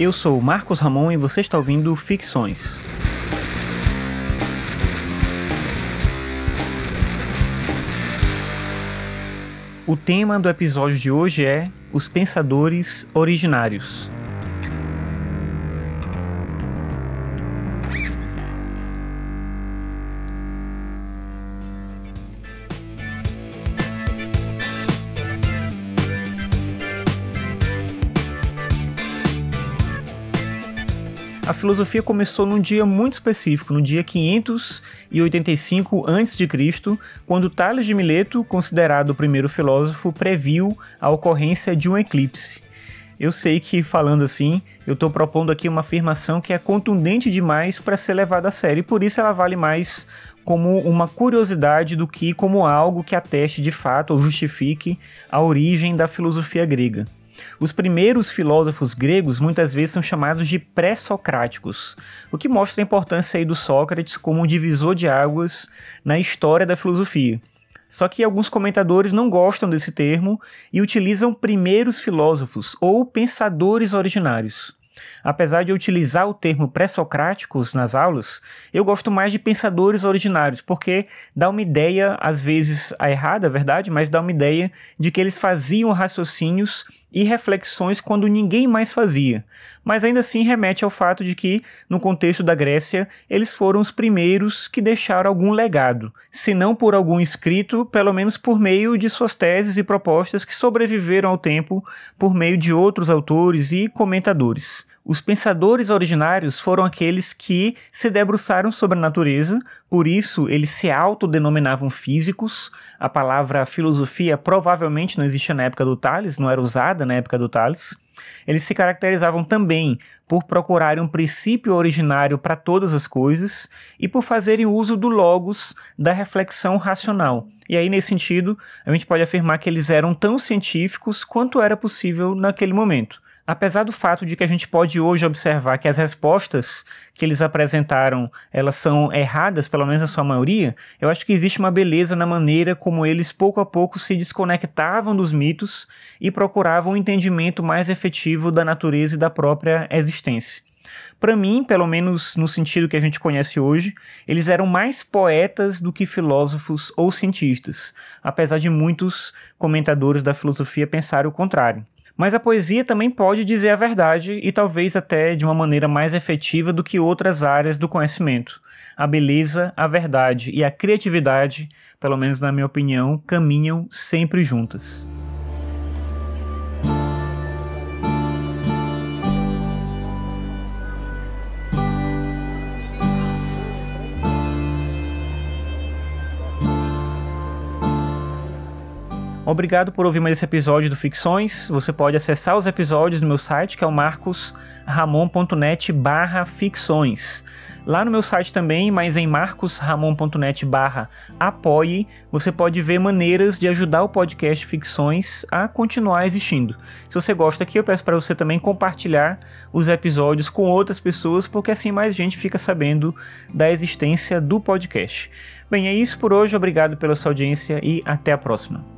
Eu sou Marcos Ramon e você está ouvindo Ficções. O tema do episódio de hoje é Os Pensadores Originários. A filosofia começou num dia muito específico, no dia 585 a.C., quando Tales de Mileto, considerado o primeiro filósofo, previu a ocorrência de um eclipse. Eu sei que falando assim, eu estou propondo aqui uma afirmação que é contundente demais para ser levada a sério, e por isso ela vale mais como uma curiosidade do que como algo que ateste de fato ou justifique a origem da filosofia grega. Os primeiros filósofos gregos muitas vezes são chamados de pré-socráticos, o que mostra a importância aí do Sócrates como um divisor de águas na história da filosofia. Só que alguns comentadores não gostam desse termo e utilizam primeiros filósofos ou pensadores originários. Apesar de eu utilizar o termo pré-socráticos nas aulas, eu gosto mais de pensadores originários, porque dá uma ideia, às vezes a errada, é verdade, mas dá uma ideia de que eles faziam raciocínios e reflexões quando ninguém mais fazia, mas ainda assim remete ao fato de que, no contexto da Grécia, eles foram os primeiros que deixaram algum legado, se não por algum escrito, pelo menos por meio de suas teses e propostas que sobreviveram ao tempo por meio de outros autores e comentadores. Os pensadores originários foram aqueles que se debruçaram sobre a natureza, por isso eles se autodenominavam físicos. A palavra filosofia provavelmente não existia na época do Tales, não era usada na época do Tales. Eles se caracterizavam também por procurarem um princípio originário para todas as coisas e por fazerem uso do logos da reflexão racional. E aí, nesse sentido, a gente pode afirmar que eles eram tão científicos quanto era possível naquele momento. Apesar do fato de que a gente pode hoje observar que as respostas que eles apresentaram, elas são erradas, pelo menos na sua maioria, eu acho que existe uma beleza na maneira como eles pouco a pouco se desconectavam dos mitos e procuravam um entendimento mais efetivo da natureza e da própria existência. Para mim, pelo menos no sentido que a gente conhece hoje, eles eram mais poetas do que filósofos ou cientistas, apesar de muitos comentadores da filosofia pensarem o contrário. Mas a poesia também pode dizer a verdade e talvez até de uma maneira mais efetiva do que outras áreas do conhecimento. A beleza, a verdade e a criatividade, pelo menos na minha opinião, caminham sempre juntas. Obrigado por ouvir mais esse episódio do Ficções. Você pode acessar os episódios no meu site, que é o marcosramon.net barra ficções. Lá no meu site também, mas em marcosramon.net barra apoie, você pode ver maneiras de ajudar o podcast Ficções a continuar existindo. Se você gosta aqui, eu peço para você também compartilhar os episódios com outras pessoas, porque assim mais gente fica sabendo da existência do podcast. Bem, é isso por hoje. Obrigado pela sua audiência e até a próxima.